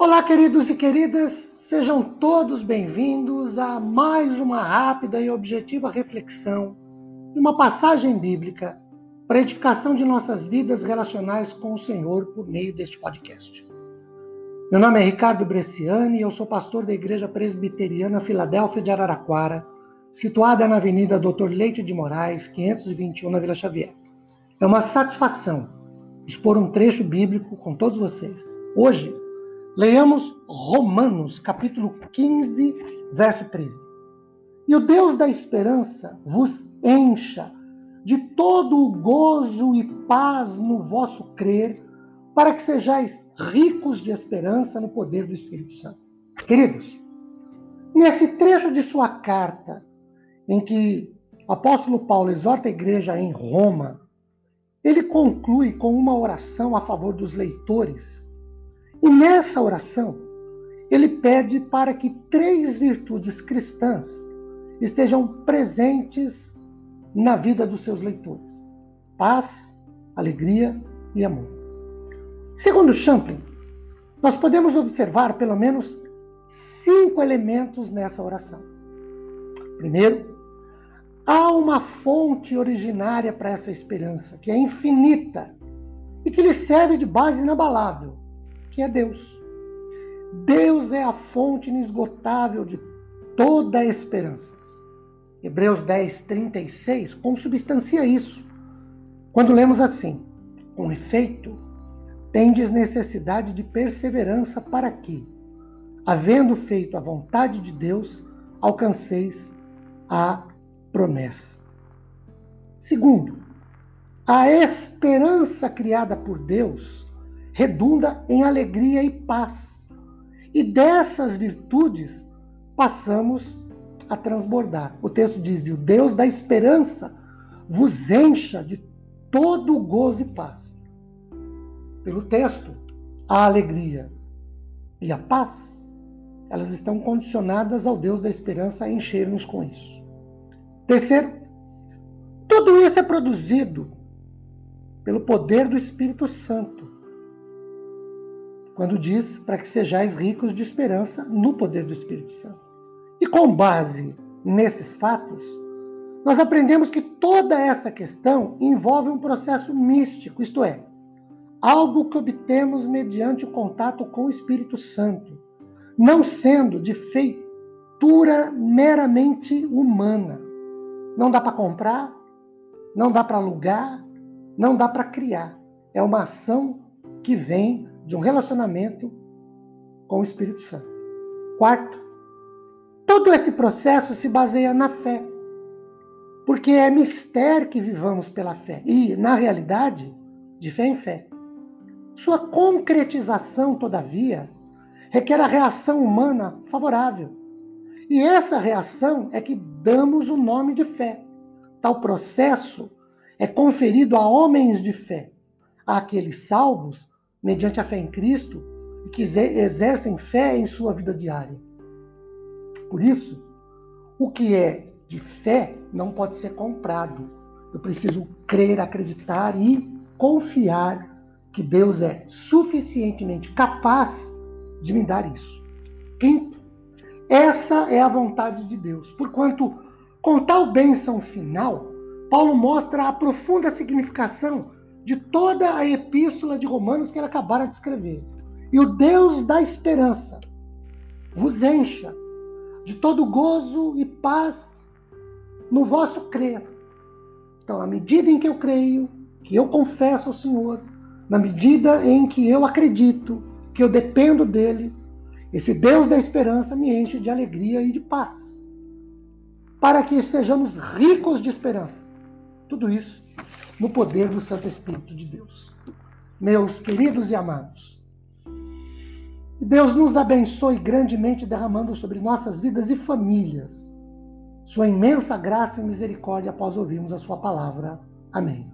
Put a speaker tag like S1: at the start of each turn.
S1: Olá, queridos e queridas, sejam todos bem-vindos a mais uma rápida e objetiva reflexão de uma passagem bíblica para edificação de nossas vidas relacionais com o Senhor por meio deste podcast. Meu nome é Ricardo Bresciani e eu sou pastor da Igreja Presbiteriana Filadélfia de Araraquara, situada na Avenida Doutor Leite de Moraes, 521, na Vila Xavier. É uma satisfação expor um trecho bíblico com todos vocês. Hoje, Leiamos Romanos, capítulo 15, verso 13. E o Deus da esperança vos encha de todo o gozo e paz no vosso crer, para que sejais ricos de esperança no poder do Espírito Santo. Queridos, nesse trecho de sua carta, em que o apóstolo Paulo exorta a igreja em Roma, ele conclui com uma oração a favor dos leitores e nessa oração, ele pede para que três virtudes cristãs estejam presentes na vida dos seus leitores: paz, alegria e amor. Segundo Champlin, nós podemos observar pelo menos cinco elementos nessa oração. Primeiro, há uma fonte originária para essa esperança, que é infinita e que lhe serve de base inabalável que é Deus. Deus é a fonte inesgotável de toda a esperança. Hebreus 10, 36 consubstancia isso. Quando lemos assim: Com efeito, tendes necessidade de perseverança para que, havendo feito a vontade de Deus, alcanceis a promessa. Segundo, a esperança criada por Deus redunda em alegria e paz. E dessas virtudes passamos a transbordar. O texto diz: e o Deus da esperança vos encha de todo gozo e paz. Pelo texto, a alegria e a paz, elas estão condicionadas ao Deus da esperança a encher-nos com isso. Terceiro, tudo isso é produzido pelo poder do Espírito Santo quando diz para que sejais ricos de esperança no poder do Espírito Santo. E com base nesses fatos, nós aprendemos que toda essa questão envolve um processo místico, isto é, algo que obtemos mediante o contato com o Espírito Santo, não sendo de feitura meramente humana. Não dá para comprar, não dá para alugar, não dá para criar. É uma ação que vem de um relacionamento com o Espírito Santo. Quarto, todo esse processo se baseia na fé. Porque é mistério que vivamos pela fé. E, na realidade, de fé em fé. Sua concretização, todavia, requer a reação humana favorável. E essa reação é que damos o nome de fé. Tal processo é conferido a homens de fé, àqueles salvos mediante a fé em Cristo e que exercem fé em sua vida diária. Por isso, o que é de fé não pode ser comprado. Eu preciso crer, acreditar e confiar que Deus é suficientemente capaz de me dar isso. Quinto, essa é a vontade de Deus. Porquanto, com tal bênção final, Paulo mostra a profunda significação de toda a epístola de Romanos que ele acabara de escrever. E o Deus da esperança vos encha de todo gozo e paz no vosso crer. Então, à medida em que eu creio, que eu confesso ao Senhor, na medida em que eu acredito, que eu dependo dele, esse Deus da esperança me enche de alegria e de paz. Para que sejamos ricos de esperança. Tudo isso no poder do Santo Espírito de Deus. Meus queridos e amados, Deus nos abençoe grandemente, derramando sobre nossas vidas e famílias sua imensa graça e misericórdia após ouvirmos a sua palavra. Amém.